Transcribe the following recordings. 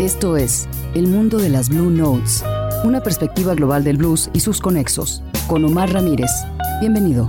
Esto es El mundo de las Blue Notes, una perspectiva global del blues y sus conexos, con Omar Ramírez. Bienvenido.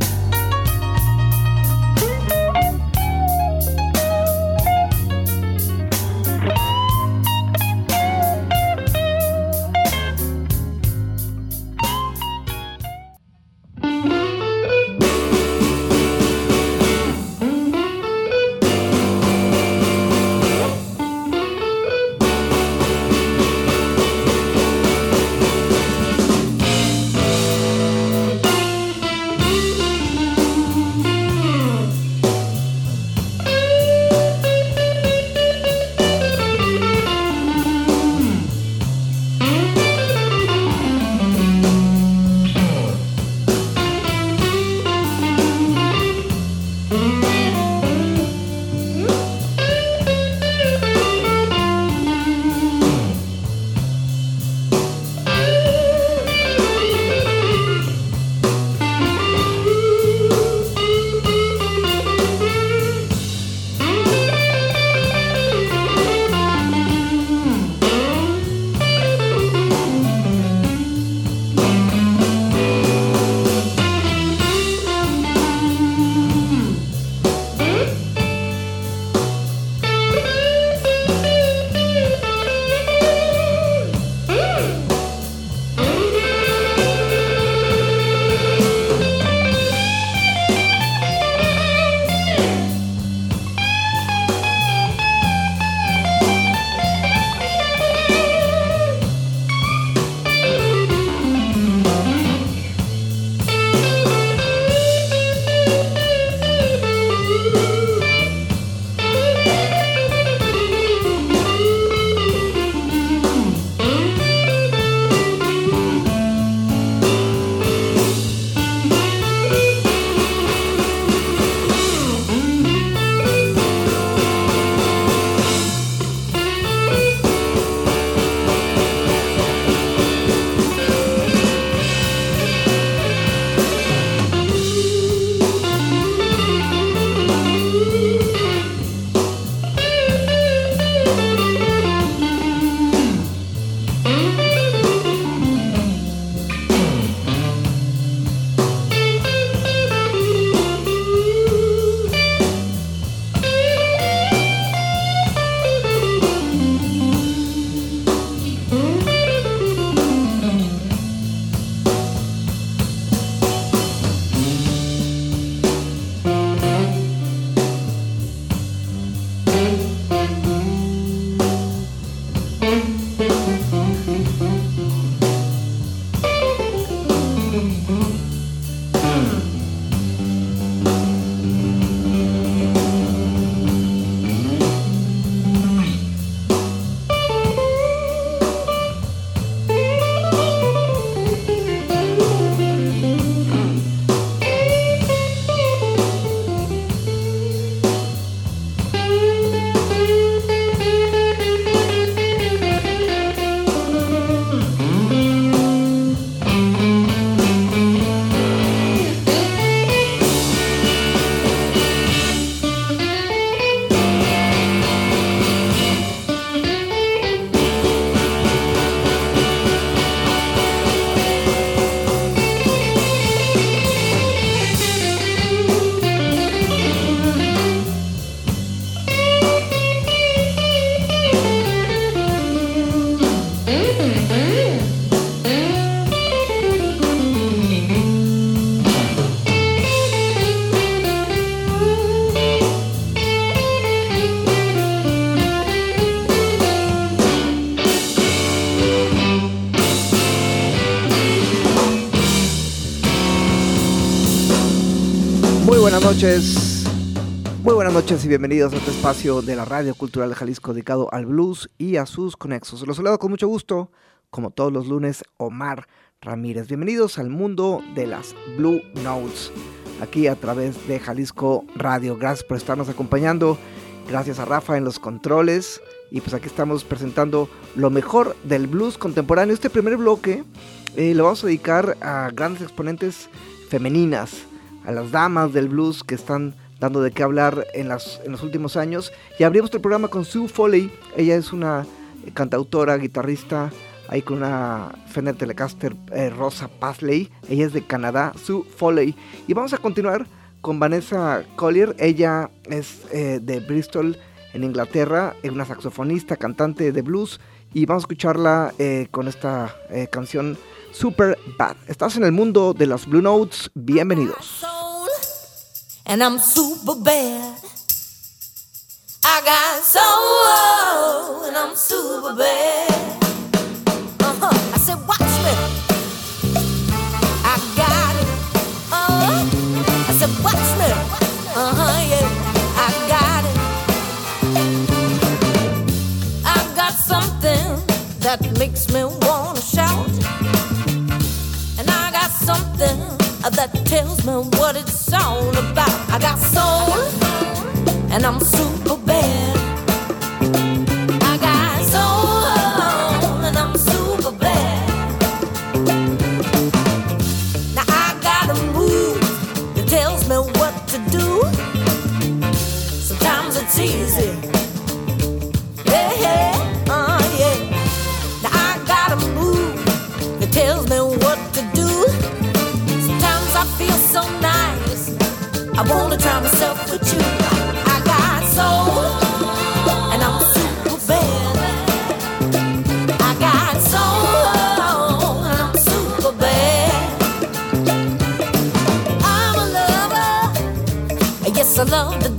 Muy buenas noches y bienvenidos a este espacio de la Radio Cultural de Jalisco dedicado al blues y a sus conexos. Los saludo con mucho gusto, como todos los lunes, Omar Ramírez. Bienvenidos al mundo de las Blue Notes, aquí a través de Jalisco Radio. Gracias por estarnos acompañando. Gracias a Rafa en los controles. Y pues aquí estamos presentando lo mejor del blues contemporáneo. Este primer bloque eh, lo vamos a dedicar a grandes exponentes femeninas a las damas del blues que están dando de qué hablar en, las, en los últimos años. Y abrimos el programa con Sue Foley. Ella es una cantautora, guitarrista, ahí con una Fender Telecaster eh, Rosa Pasley. Ella es de Canadá, Sue Foley. Y vamos a continuar con Vanessa Collier. Ella es eh, de Bristol, en Inglaterra, es una saxofonista, cantante de blues. Y vamos a escucharla eh, con esta canción Super Bad. Estás en el mundo de las Blue Notes. Bienvenidos. and I'm super bad. I got soul and I'm super bad. Uh huh. I said, watch me. I got it. Uh huh. I said, watch me. Uh huh. Yeah. I got it. I got something that makes me wanna shout, and I got something that tells me what it's it's all about. I got soul, and I'm super bad. I got soul, and I'm super bad. Now I got a move that tells me what to do. Sometimes it's easy. uh, yeah. Now I got a move that tells me what to do. Sometimes I feel so. I wanna try myself with you. I got soul, and I'm super bad. I got soul, and I'm super bad. I'm a lover, yes I love the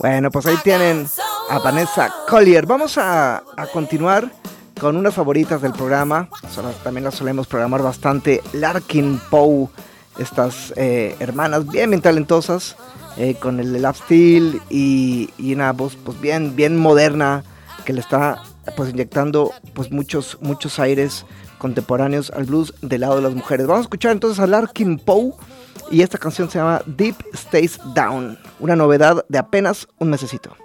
Bueno, pues ahí tienen a Vanessa Collier. Vamos a, continuar con unas favoritas del programa. También las solemos programar bastante. Larkin Poe, estas eh, hermanas bien, bien talentosas, eh, con el lap steel y, una voz pues bien, bien moderna que le está pues inyectando pues muchos, muchos aires, contemporáneos al blues del lado de las mujeres. Vamos a escuchar entonces a Larkin Poe y esta canción se llama Deep Stays Down, una novedad de apenas un mesecito.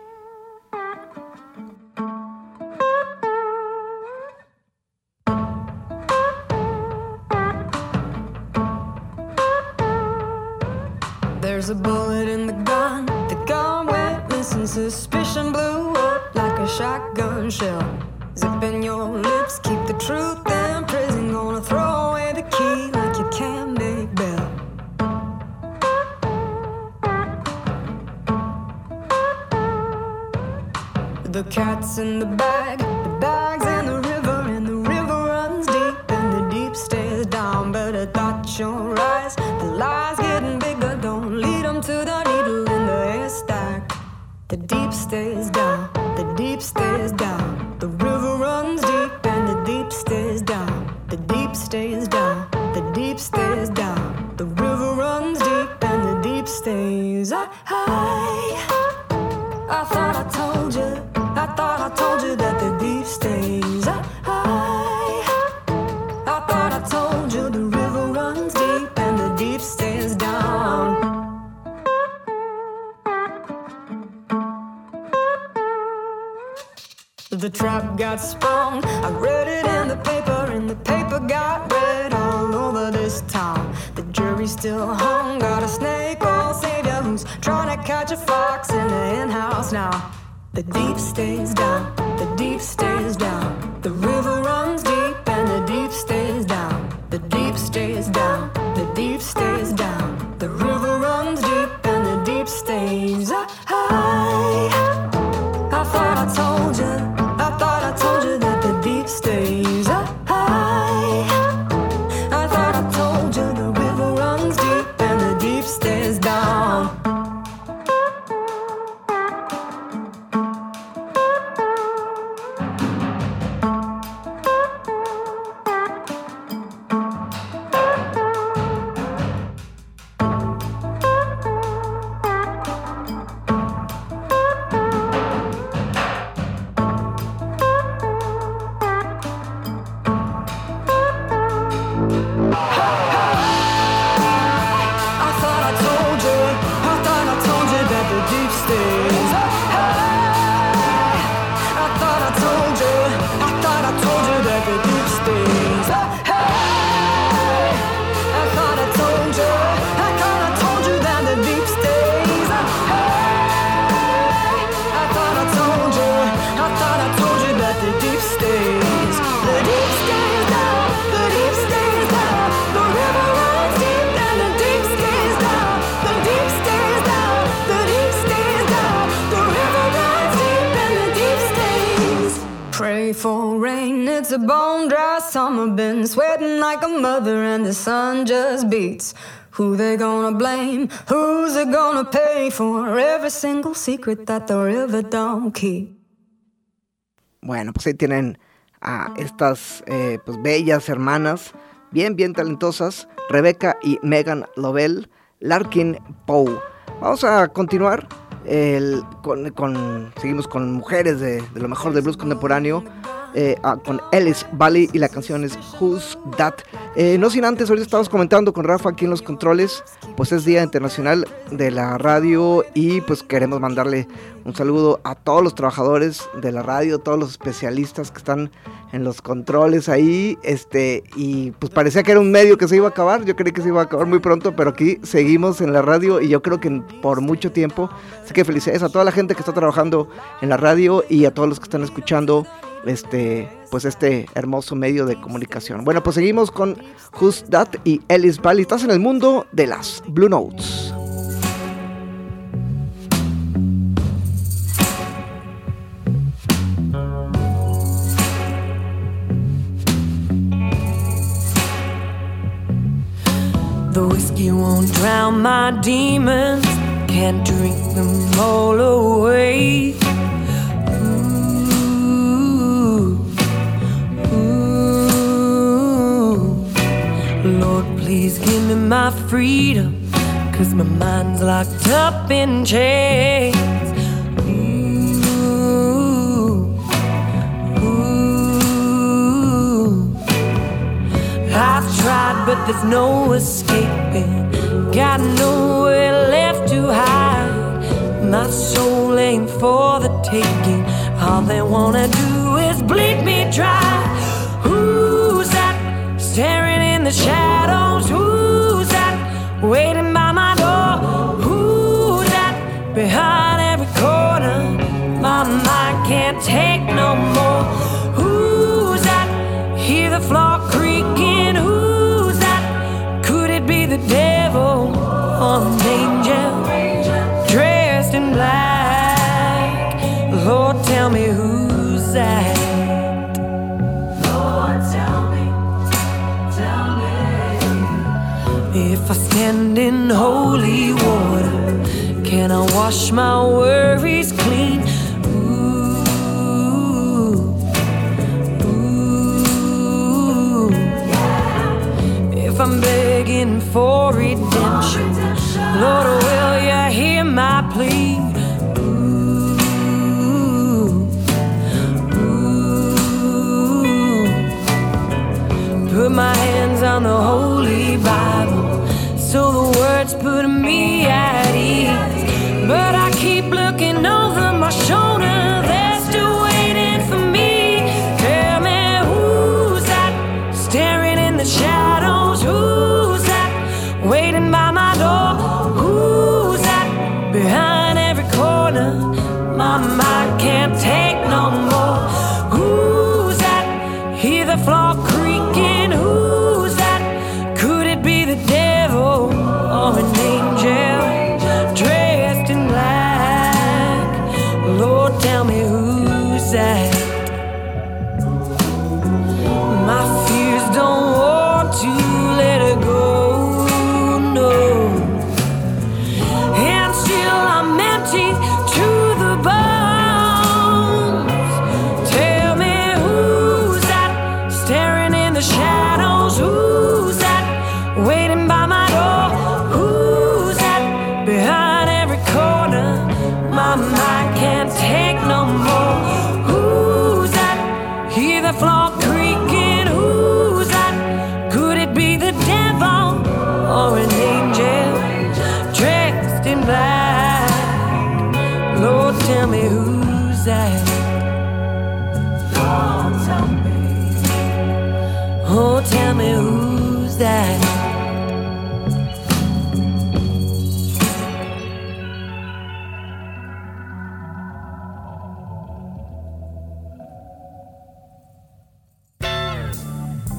There's a bullet in the gun, the gun suspicion like a shotgun shell. Zipping your lips, keep the truth in prison. Gonna throw away the key like you can't make bail. The cat's in the bag, the bag. I thought deep stays down. a bone dry summer, been sweating like a mother, and the sun just beats. Who they gonna blame? Who's it gonna pay for every single secret that the river don't keep? Bueno, pues ahí tienen a estas eh, pues bellas hermanas, bien, bien talentosas, Rebecca y Megan Lovell, Larkin Poe. Vamos a continuar el, con, con, seguimos con mujeres de, de, lo mejor del blues contemporáneo. Eh, ah, con Ellis Valley y la canción es Who's That. Eh, no sin antes, ahorita estamos comentando con Rafa aquí en los controles, pues es Día Internacional de la Radio y pues queremos mandarle un saludo a todos los trabajadores de la radio, todos los especialistas que están en los controles ahí, este, y pues parecía que era un medio que se iba a acabar, yo creí que se iba a acabar muy pronto, pero aquí seguimos en la radio y yo creo que por mucho tiempo, así que felicidades a toda la gente que está trabajando en la radio y a todos los que están escuchando este, pues este hermoso medio de comunicación. Bueno, pues seguimos con Who's That y Ellis Valley. Estás en el mundo de las Blue Notes. The whiskey won't drown my demons, can't drink them all away. Give me my freedom. Cause my mind's locked up in chains. Ooh, ooh. I've tried, but there's no escaping. Got nowhere left to hide. My soul ain't for the taking. All they wanna do is bleed me dry. Who's that staring in the shadows? Who's waiting by my door. Who that behind every corner? My mind can't take no more. Who's that? Hear the floor creaking. Who's that? Could it be the devil or an angel dressed in black? Lord, tell me who's that? If I stand in holy water, can I wash my worries clean? Ooh, ooh. If I'm begging for redemption, Lord, will you hear my plea? put a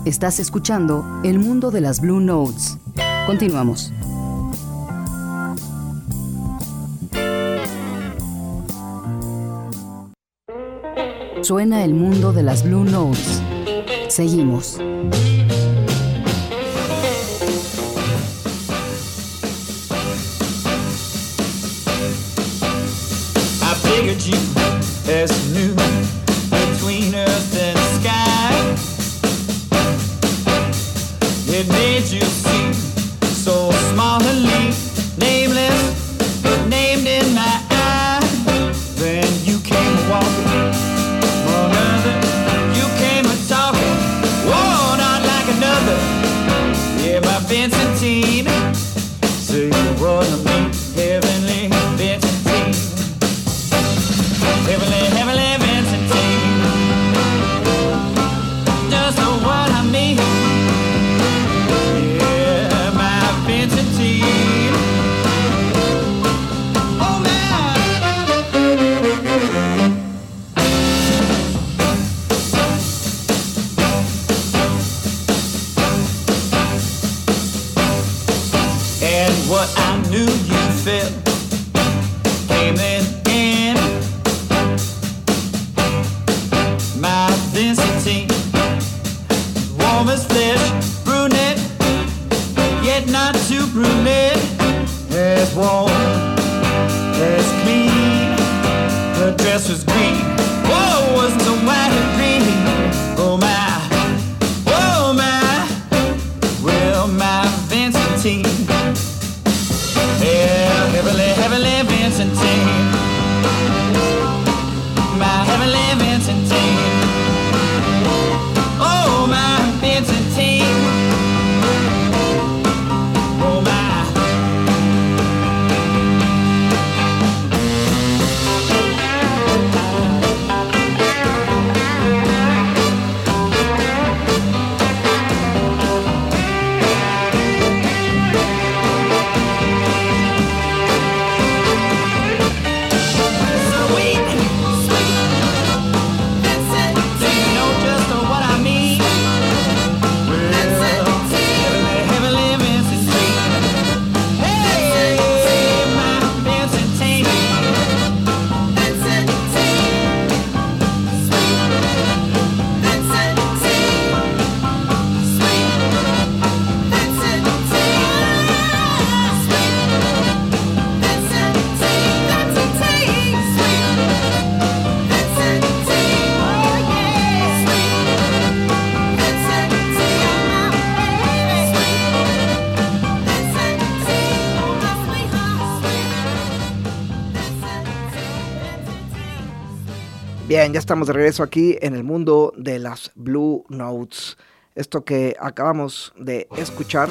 Estás escuchando El Mundo de las Blue Notes. Continuamos. Suena el mundo de las Blue Notes. Seguimos. was this brunette, yet not too brunette. As warm, as clean, her dress was Bien, ya estamos de regreso aquí en el mundo de las Blue Notes. Esto que acabamos de escuchar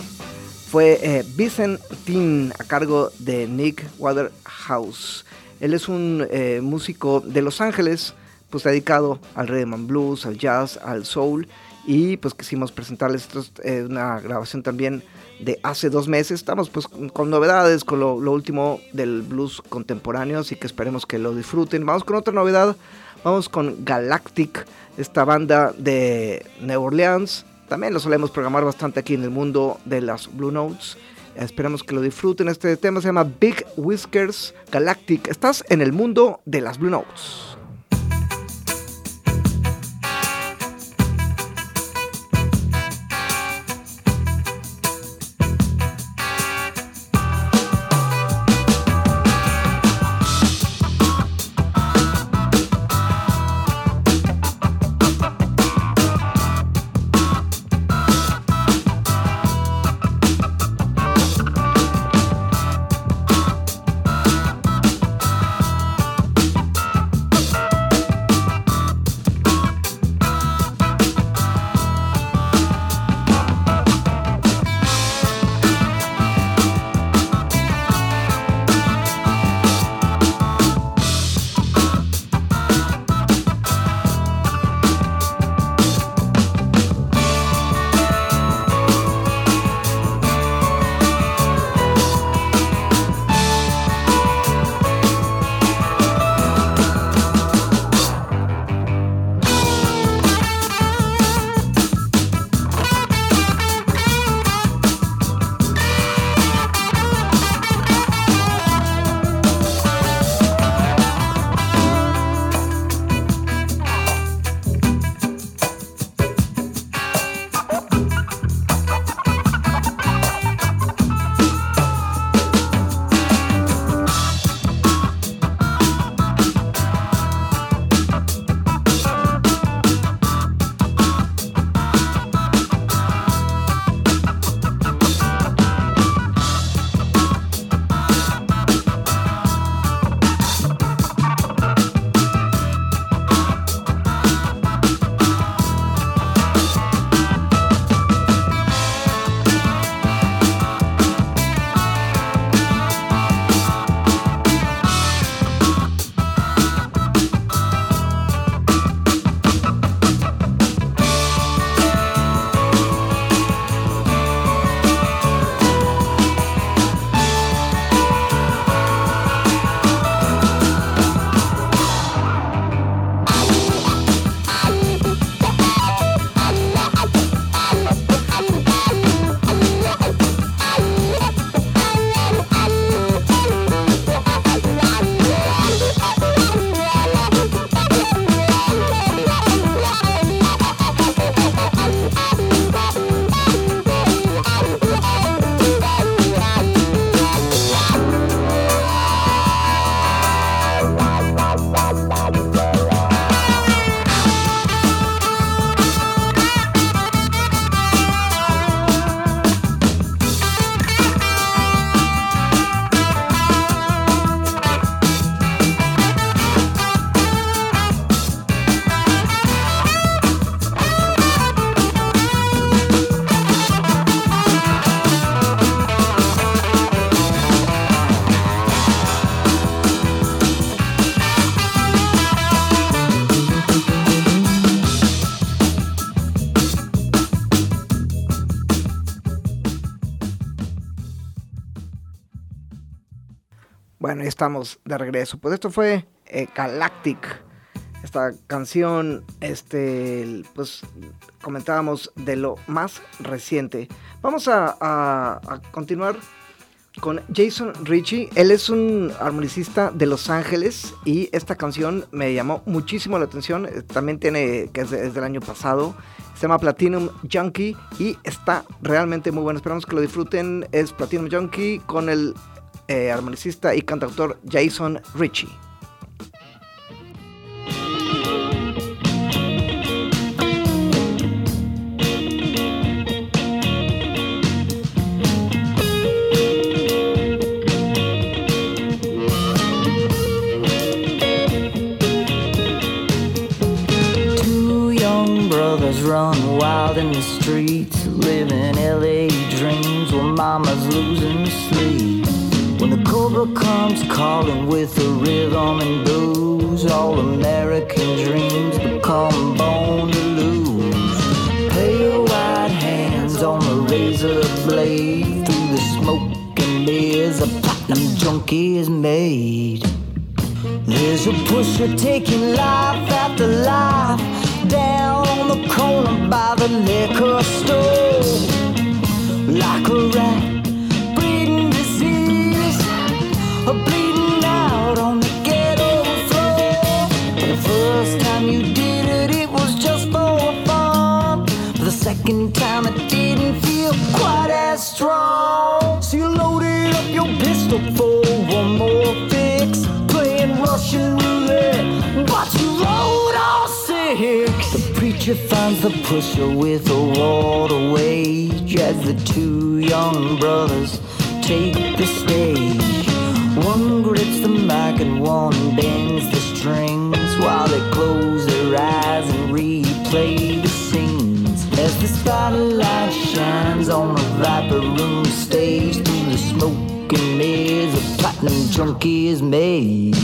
fue eh, Byzantine a cargo de Nick Waterhouse. Él es un eh, músico de Los Ángeles, pues dedicado al Redman blues, al jazz, al soul y pues quisimos presentarles eh, una grabación también de hace dos meses. Estamos pues con novedades, con lo, último del blues contemporáneo, así que esperemos que lo disfruten. Vamos con otra novedad Vamos con Galactic, esta banda de New Orleans. También lo solemos programar bastante aquí en el mundo de las Blue Notes. Esperamos que lo disfruten. Este tema se llama Big Whiskers Galactic. Estás en el mundo de las Blue Notes. de regreso. Pues esto fue eh, Galactic. Esta canción, este, pues comentábamos de lo más reciente. Vamos a, continuar con Jason Ritchie. Él es un armonicista de Los Ángeles y esta canción me llamó muchísimo la atención. También tiene, que es, del año pasado. Se llama Platinum Junkie y está realmente muy bueno. Esperamos que lo disfruten. Es Platinum Junkie con el eh, armonicista y cantautor Jason Ritchie. run wild in the streets, living LA dreams while mama's losing sleep. Silver comes calling with the rhythm and blues. All American dreams become bone to lose. Pale white hands on a razor blade. Through the smoke and mirrors, a platinum junkie is made. There's a pusher taking life after life. Down on the corner by the liquor store. Like a rat more fix. Playing Russian roulette, but you rolled all six. The preacher finds the pusher with a water wage as the two young brothers take the stage. One grips the mic and one bends the strings while they close their eyes and replay the scenes as the spotlight shines. junkie is made.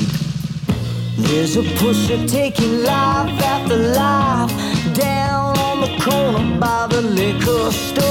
There's a pusher taking life after life down on the corner by the liquor store.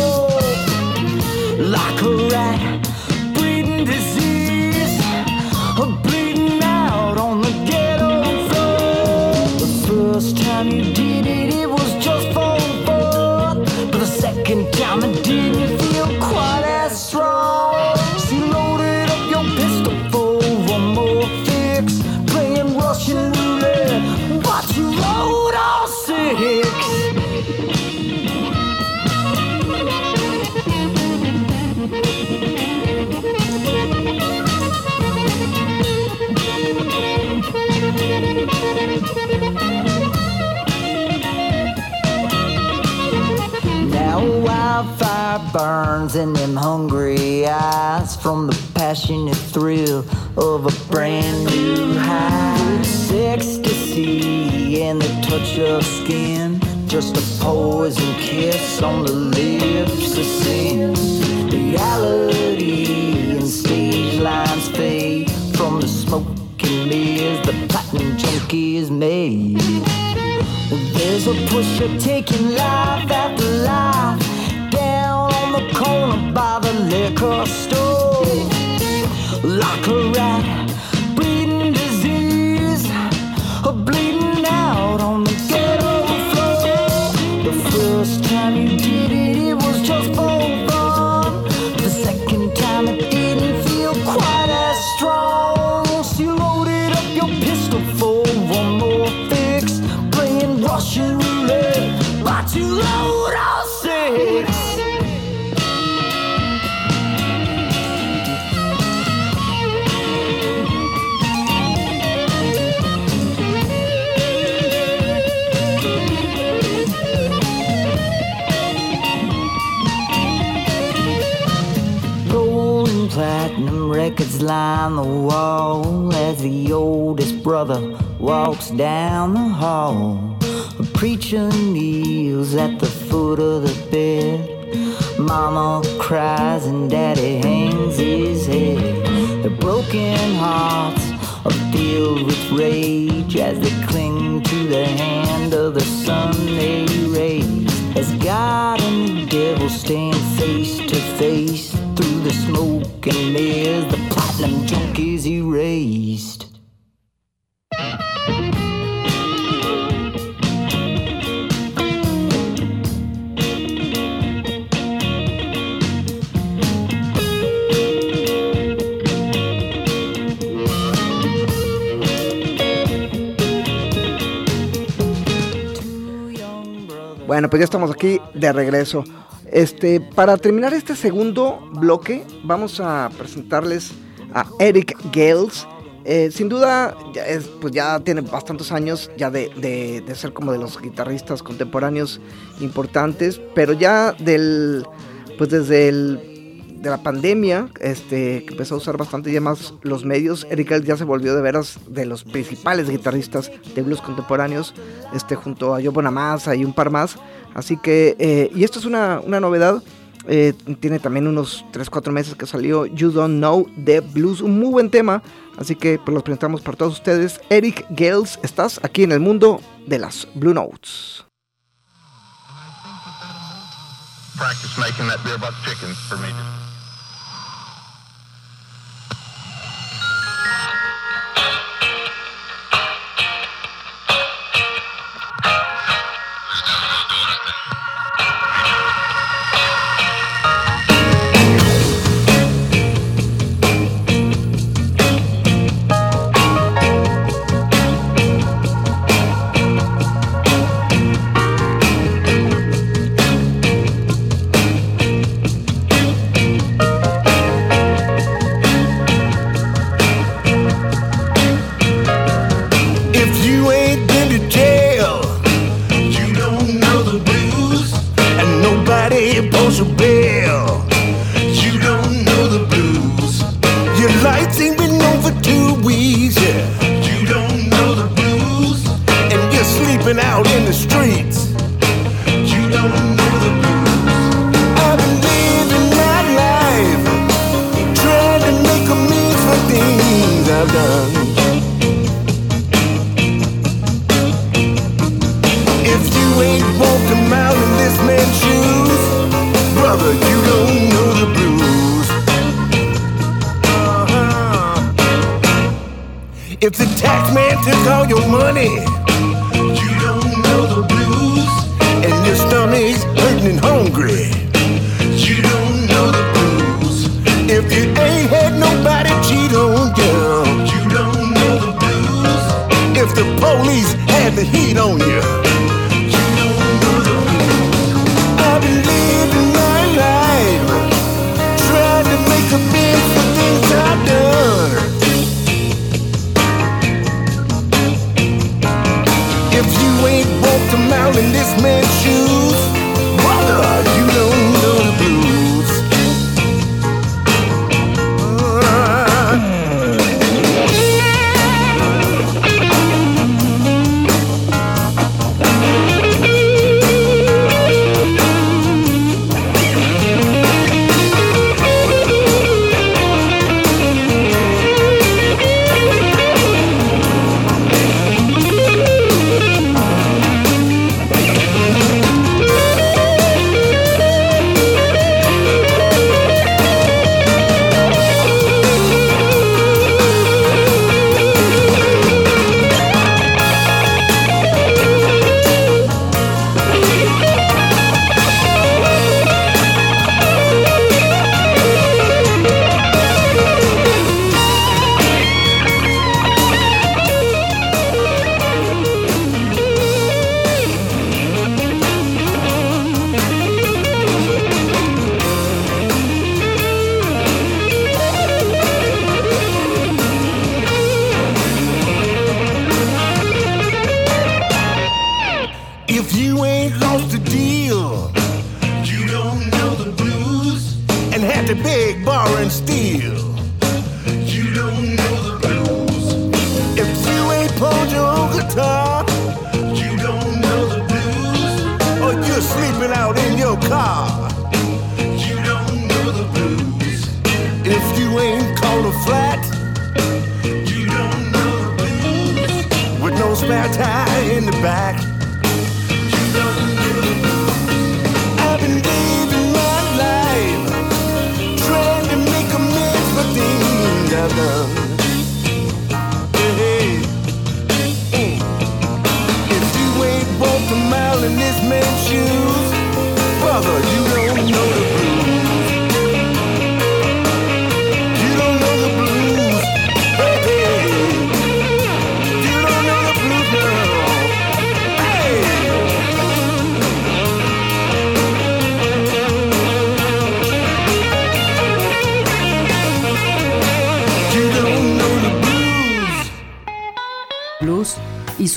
The thrill of a brand new high. ecstasy and the touch of skin. Just a poison kiss on the lips of sin. Reality and stage lines fade from the smoking mirrors the platinum junkie is made. There's a pusher taking life after life down on the corner by the liquor store like a rat, disease, or bleeding out on the ghetto floor. The first time you did it, it was just for fun. The second time it didn't feel quite as strong, loaded up your pistol for. line the wall as the oldest brother walks down the hall. The preacher kneels at the foot of the bed. Mama cries and daddy hangs his head. The broken hearts are filled with rage as they cling to the hand of the sun they raise. As God and the devil stand face to face through the smoke and mist. the Bueno, pues ya estamos aquí de regreso. Este, para terminar este segundo bloque, vamos a presentarles a Eric Gales. Eh, sin duda, ya pues ya tiene bastantes años ya de, ser como de los guitarristas contemporáneos importantes, pero ya del, pues desde de la pandemia, este, que empezó a usar bastante ya más los medios, Eric Gales ya se volvió de veras de los principales guitarristas de blues contemporáneos, este, junto a Joe Bonamassa y un par más, así que, eh, y esto es una, una novedad, eh, tiene también unos 3-4 meses que salió You Don't Know The Blues, un muy buen tema. Así que pues, los presentamos para todos ustedes. Eric Gales, estás aquí en el mundo de las Blue Notes. ain't walked a mile in this man's shoes. Brother, you don't know the blues. Uh-huh. If the tax man took all your money, you don't know the blues. And your stomach's hurting and hungry, you don't know the blues. If you ain't had nobody cheat on you, you don't know the blues. If the police had the heat on you.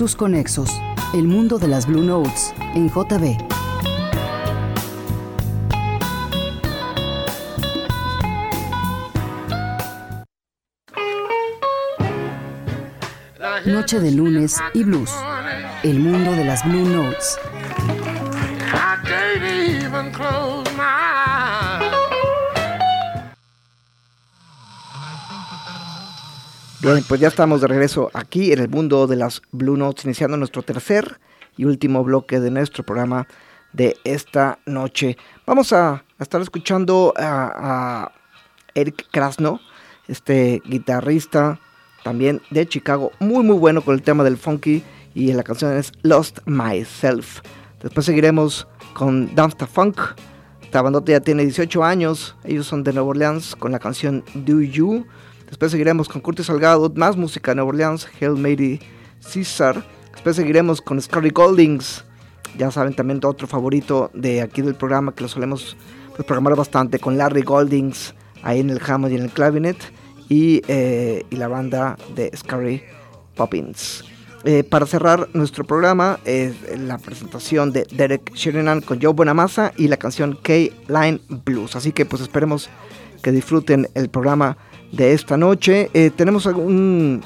sus conexos. El mundo de las Blue Notes en JB. Noche de lunes y blues. El mundo de las Blue Notes. Bien, pues ya estamos de regreso aquí en el mundo de las Blue Notes, iniciando nuestro tercer y último bloque de nuestro programa de esta noche. Vamos a, estar escuchando a, Eric Krasno, este guitarrista también de Chicago, muy muy bueno con el tema del funky y la canción es Lost Myself. Después seguiremos con Dance Funk. Esta bandota ya tiene 18 años, ellos son de Nueva Orleans con la canción Do You. Después seguiremos con Curtis Salgado, más música de Nueva Orleans, Hail Mary Caesar. Después seguiremos con Scarry Goldings. Ya saben, también otro favorito de aquí del programa que lo solemos pues, programar bastante con Larry Goldings ahí en el Hammond y en el clavinet. Y, eh, la banda de Scary Poppins. Eh, para cerrar nuestro programa, la presentación de Derek Sheridan con Joe Bonamassa y la canción K-Line Blues. Así que pues esperemos que disfruten el programa de esta noche. Eh, tenemos un,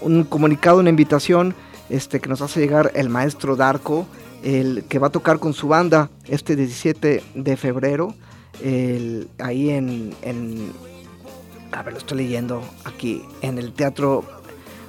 un, comunicado, una invitación este, que nos hace llegar el maestro Darko, el que va a tocar con su banda este 17 de febrero, ahí en, en, a ver, lo estoy leyendo aquí, en el Teatro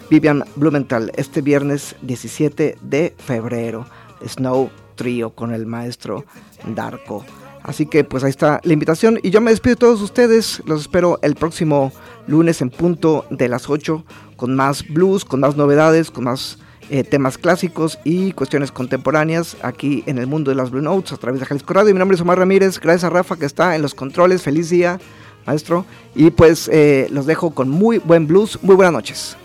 Vivian Blumenthal, este viernes 17 de febrero, Snow Trio con el maestro Darko. Así que pues ahí está la invitación y yo me despido de todos ustedes. Los espero el próximo lunes en punto de las 8 con más blues, con más novedades, con más eh, temas clásicos y cuestiones contemporáneas aquí en el mundo de las Blue Notes a través de Jalisco Radio. Mi nombre es Omar Ramírez. Gracias a Rafa que está en los controles. Feliz día, maestro. Y pues eh, los dejo con muy buen blues. Muy buenas noches.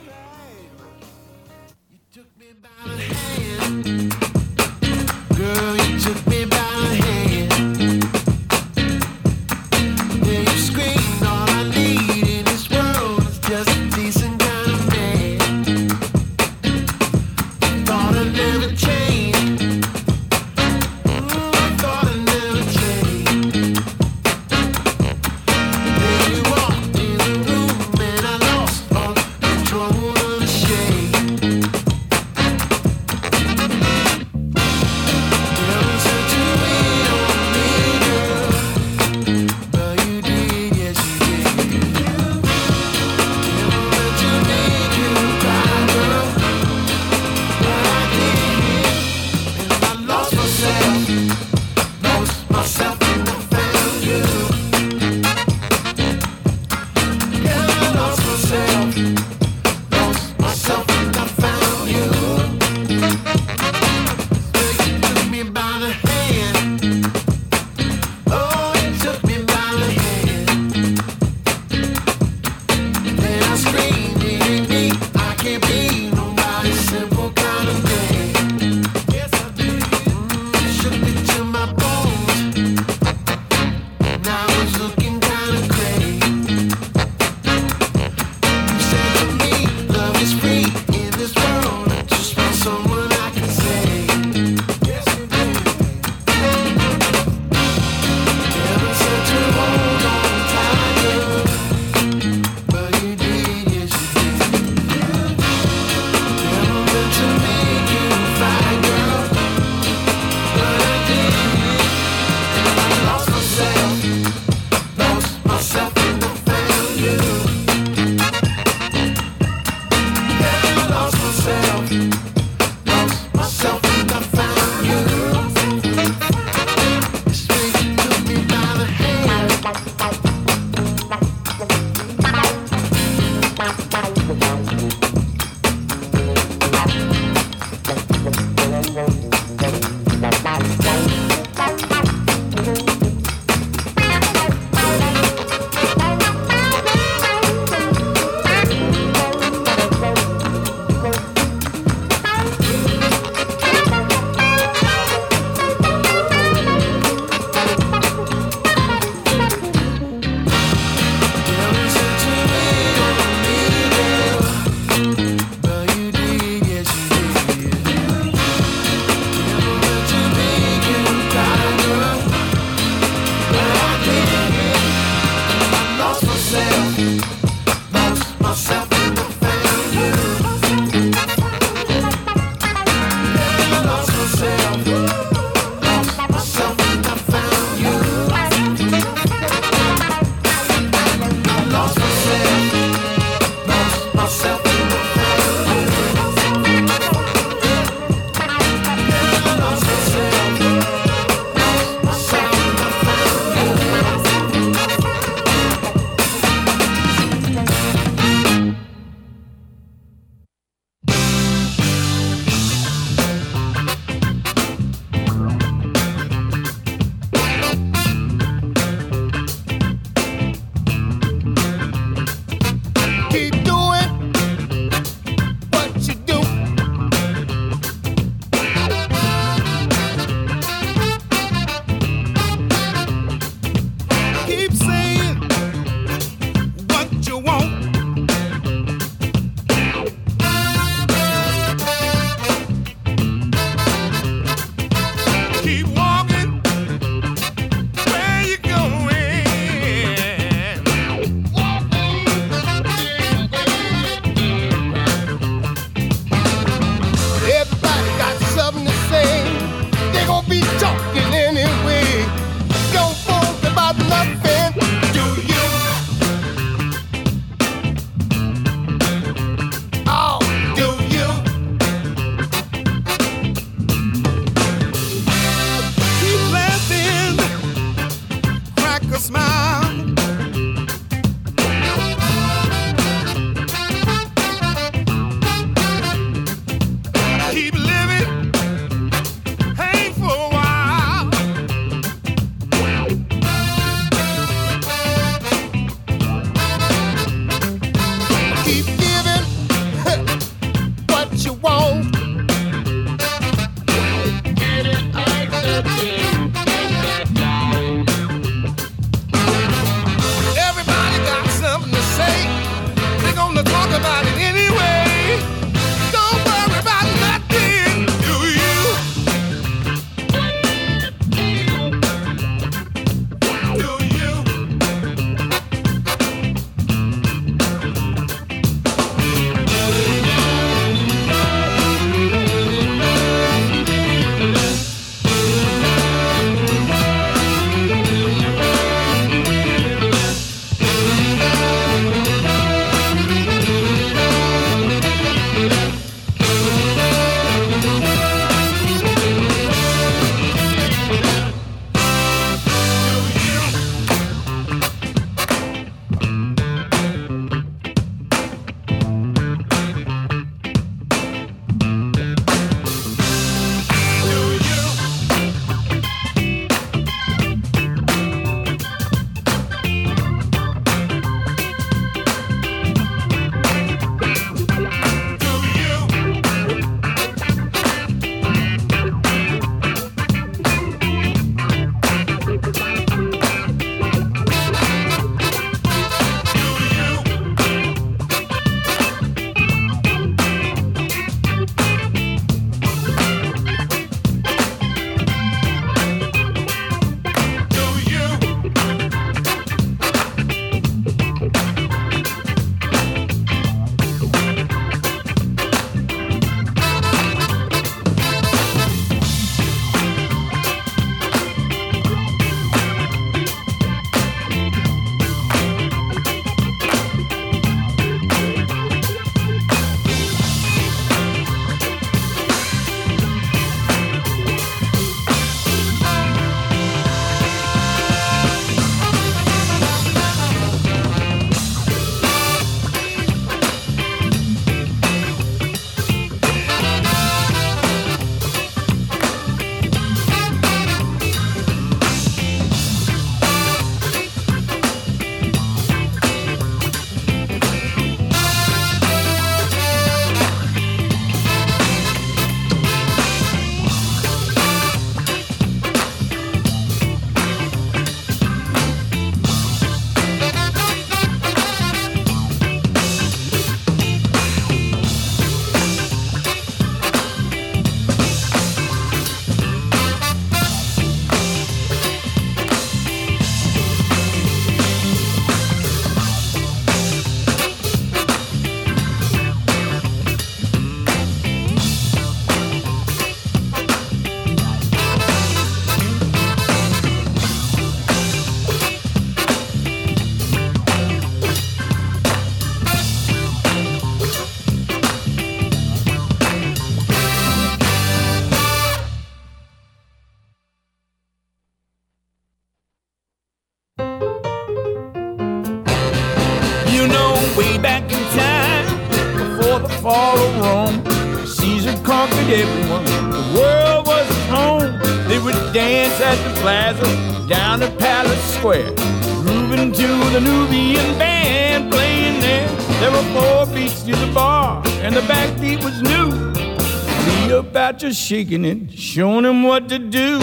shaking it, showing him what to do.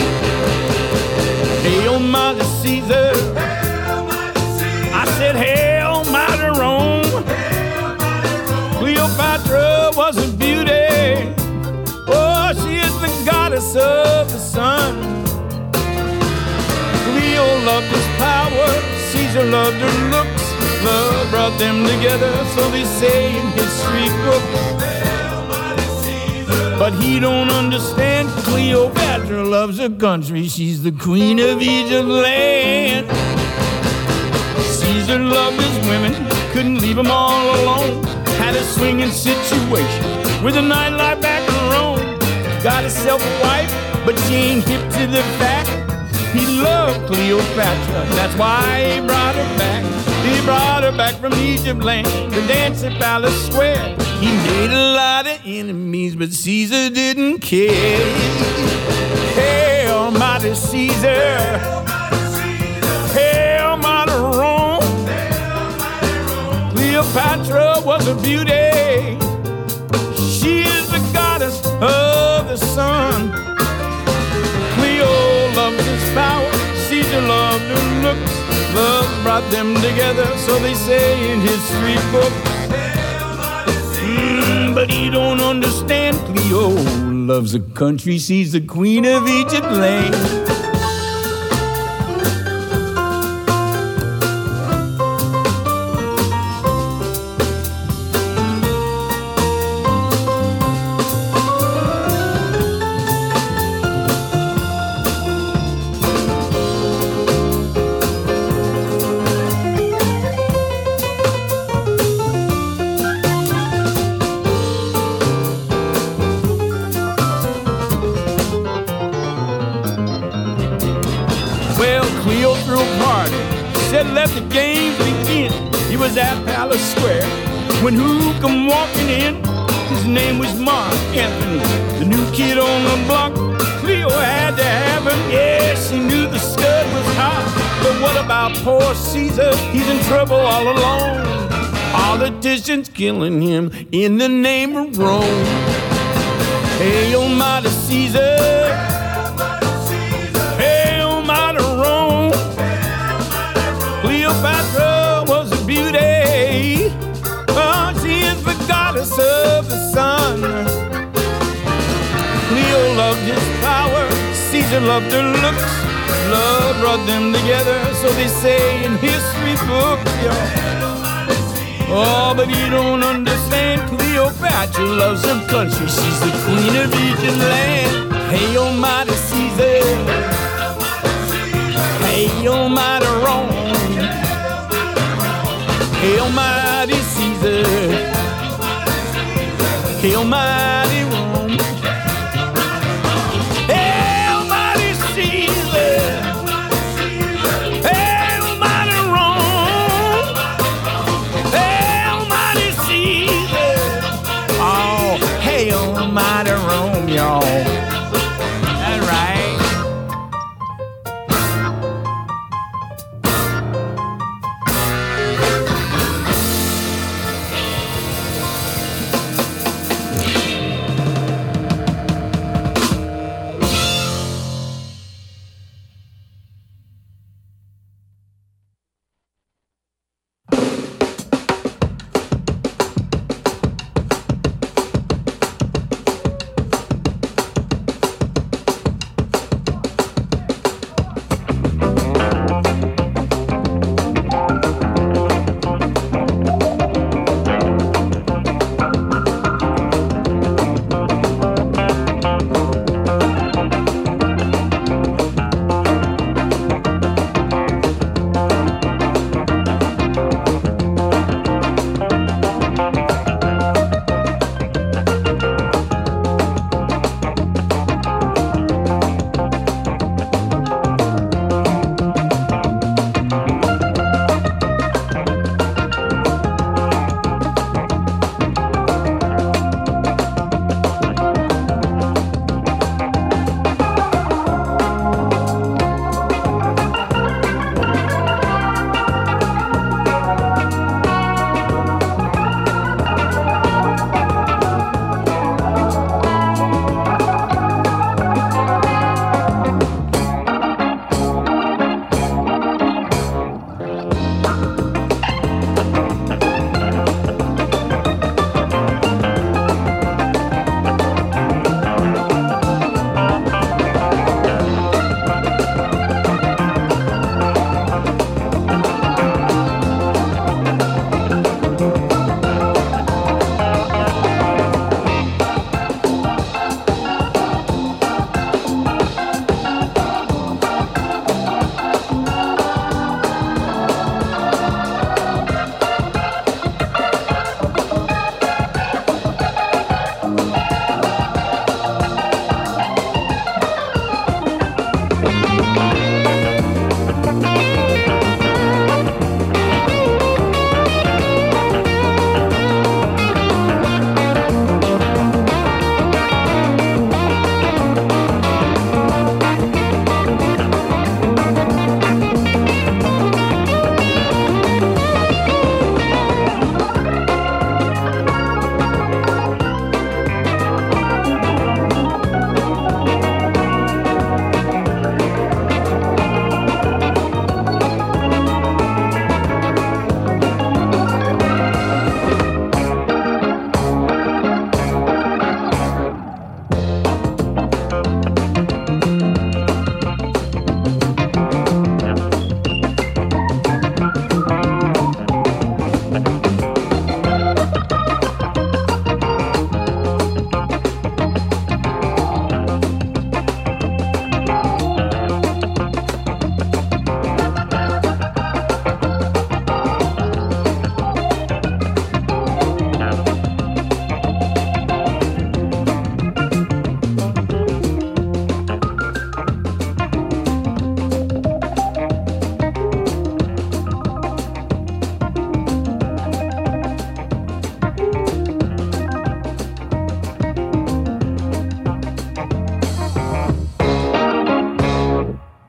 Hail, mighty Caesar. Hail, mighty Caesar. I said, Hail, mighty Rome. Hail, mighty Rome. Cleopatra was a beauty. Oh, she is the goddess of the sun. Cleo loved his power. Caesar loved her looks. Love brought them together, so they say But he don't understand Cleopatra loves her country She's the queen of Egypt land Caesar loved his women Couldn't leave them all alone Had a swinging situation With a nightlife back in Rome Got himself a wife But she ain't hip to the fact He loved Cleopatra That's why he brought her back He brought her back from Egypt land To dance at Palace Square he made a lot of enemies, but Caesar didn't care. Hey, mighty Caesar. Hey, mighty Rome. Cleopatra was a beauty. She is the goddess of the sun. Cleo loved his power. Caesar loved her looks. Love brought them together, so they say in history books. But he don't understand Cleo loves the country, she's the queen of Egypt land. name was Mark Anthony, the new kid on the block. Cleo had to have him, yeah, she knew the stud was hot. But what about poor Caesar? He's in trouble all alone. Politicians killing him in the name of Rome. Hey, Almighty Caesar. Hey, Almighty Rome. Hey, Almighty Rome. Cleopatra. goddess of the sun. Cleo loved his power, Caesar loved her looks. Love brought them together, so they say in history books. Yeah. Oh, but you don't understand. Cleopatra loves her country. She's the queen of Egypt. land. Hey, almighty oh, Caesar. Hey, almighty oh, Rome. Hey, almighty. Oh, que almighty one.